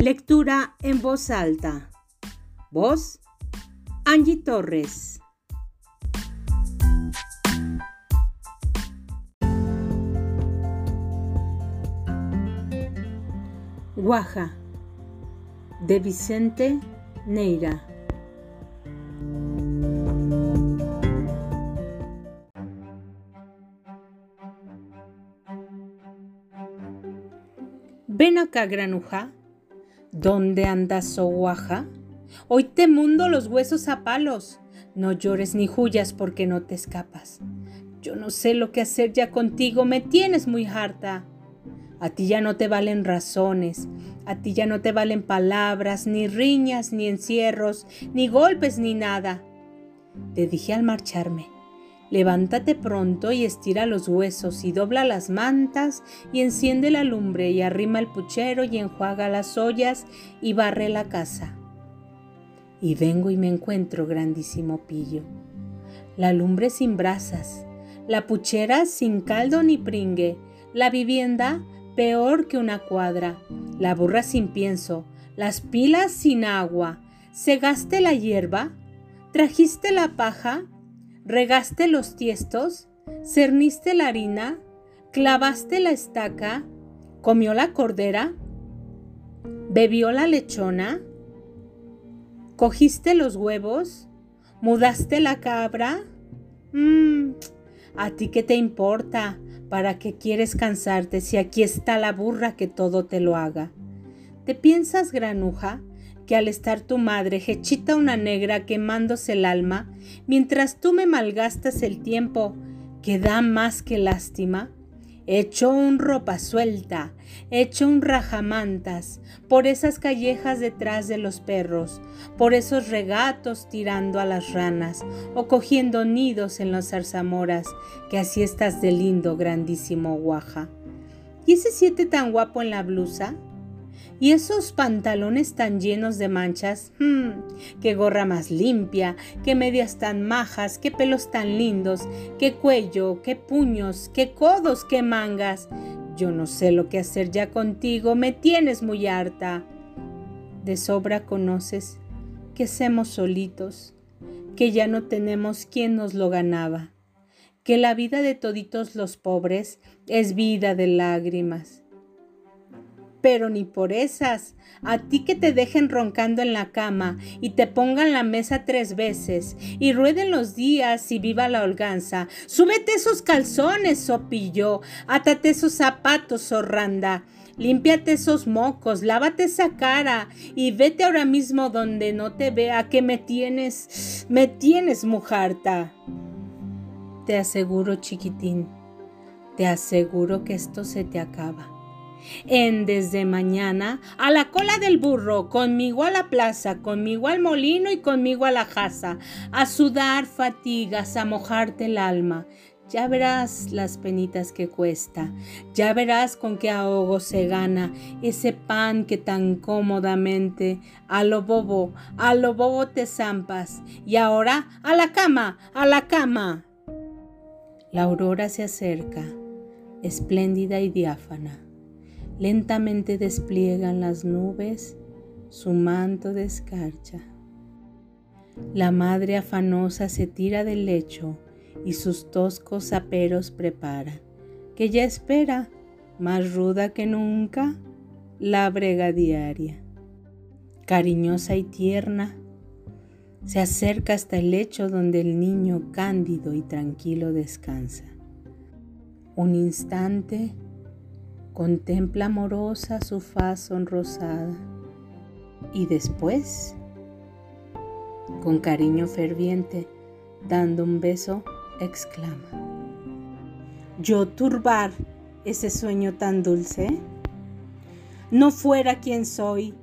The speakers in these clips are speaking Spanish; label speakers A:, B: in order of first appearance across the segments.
A: Lectura en voz alta. Voz Angie Torres. Guaja de Vicente Neira. Ven acá, granuja. ¿Dónde andas, guaja? Hoy te mundo los huesos a palos. No llores ni huyas porque no te escapas. Yo no sé lo que hacer ya contigo, me tienes muy harta. A ti ya no te valen razones, a ti ya no te valen palabras, ni riñas, ni encierros, ni golpes, ni nada. Te dije al marcharme, levántate pronto y estira los huesos y dobla las mantas y enciende la lumbre y arrima el puchero y enjuaga las ollas y barre la casa. Y vengo y me encuentro grandísimo pillo. La lumbre sin brasas, la puchera sin caldo ni pringue, la vivienda peor que una cuadra, la burra sin pienso, las pilas sin agua, segaste la hierba, trajiste la paja, regaste los tiestos, cerniste la harina, clavaste la estaca, comió la cordera, bebió la lechona, cogiste los huevos, mudaste la cabra. Mmm, ¿a ti qué te importa? ¿Para qué quieres cansarte si aquí está la burra que todo te lo haga? ¿Te piensas, granuja, que al estar tu madre hechita una negra quemándose el alma, mientras tú me malgastas el tiempo, que da más que lástima? Hecho un ropa suelta, hecho un rajamantas, por esas callejas detrás de los perros, por esos regatos tirando a las ranas, o cogiendo nidos en las zarzamoras, que así estás de lindo, grandísimo guaja. ¿Y ese siete tan guapo en la blusa? Y esos pantalones tan llenos de manchas, hmm, qué gorra más limpia, qué medias tan majas, qué pelos tan lindos, qué cuello, qué puños, qué codos, qué mangas. Yo no sé lo que hacer ya contigo, me tienes muy harta. De sobra conoces que somos solitos, que ya no tenemos quien nos lo ganaba, que la vida de toditos los pobres es vida de lágrimas pero ni por esas. A ti que te dejen roncando en la cama y te pongan la mesa tres veces y rueden los días y viva la holganza. Súbete esos calzones, sopillo. Átate esos zapatos, zorranda. Límpiate esos mocos, lávate esa cara y vete ahora mismo donde no te vea que me tienes, me tienes mujarta. Te aseguro, chiquitín, te aseguro que esto se te acaba en desde mañana a la cola del burro, conmigo a la plaza, conmigo al molino y conmigo a la jaza, a sudar fatigas, a mojarte el alma. Ya verás las penitas que cuesta, ya verás con qué ahogo se gana ese pan que tan cómodamente a lo bobo, a lo bobo te zampas. Y ahora a la cama, a la cama. La aurora se acerca, espléndida y diáfana Lentamente despliegan las nubes su manto de escarcha. La madre afanosa se tira del lecho y sus toscos aperos prepara, que ya espera, más ruda que nunca, la brega diaria. Cariñosa y tierna, se acerca hasta el lecho donde el niño cándido y tranquilo descansa. Un instante Contempla amorosa su faz sonrosada y después, con cariño ferviente, dando un beso, exclama, ¿yo turbar ese sueño tan dulce? No fuera quien soy,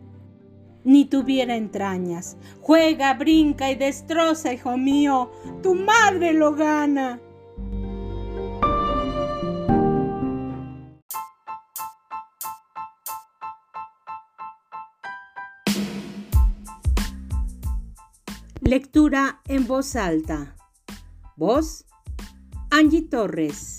A: ni tuviera entrañas. Juega, brinca y destroza, hijo mío, tu madre lo gana. Lectura en voz alta. Voz Angie Torres.